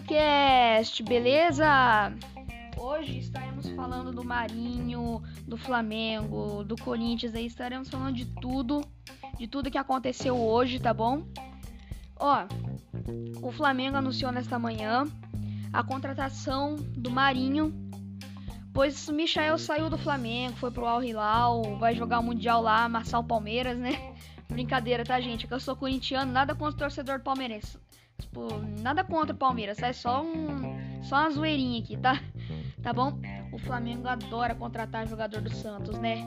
Cast, beleza? Hoje estaremos falando do Marinho, do Flamengo, do Corinthians, aí estaremos falando de tudo, de tudo que aconteceu hoje, tá bom? Ó, o Flamengo anunciou nesta manhã a contratação do Marinho, pois o Michael saiu do Flamengo, foi pro Al Hilal, vai jogar o Mundial lá, amassar o Palmeiras, né? Brincadeira, tá, gente? Que eu sou corintiano, nada contra o torcedor palmeirense. Tipo, nada contra o Palmeiras, é só um. Só uma zoeirinha aqui, tá? Tá bom? O Flamengo adora contratar jogador do Santos, né?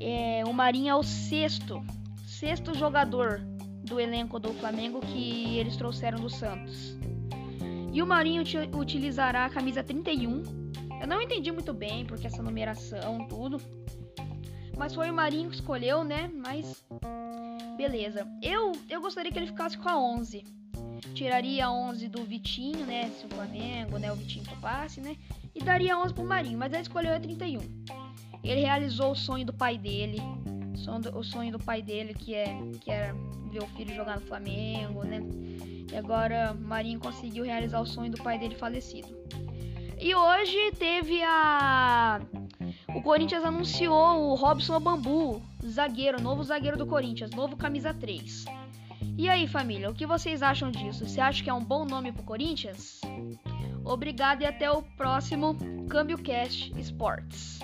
É, o Marinho é o sexto, sexto jogador do elenco do Flamengo que eles trouxeram do Santos. E o Marinho utilizará a camisa 31. Eu não entendi muito bem porque essa numeração, tudo. Mas foi o Marinho que escolheu, né? Mas beleza. Eu eu gostaria que ele ficasse com a 11 tiraria 11 do Vitinho, né? Se o Flamengo, né? O Vitinho topasse, né? E daria 11 pro Marinho, mas ele escolheu a 31. Ele realizou o sonho do pai dele, o sonho do pai dele que é que era ver o filho jogar no Flamengo, né? E agora Marinho conseguiu realizar o sonho do pai dele falecido. E hoje teve o Corinthians anunciou o Robson Bambu, zagueiro, novo zagueiro do Corinthians, novo camisa 3. E aí, família, o que vocês acham disso? Você acha que é um bom nome pro Corinthians? Obrigado e até o próximo Câmbio Cast Sports.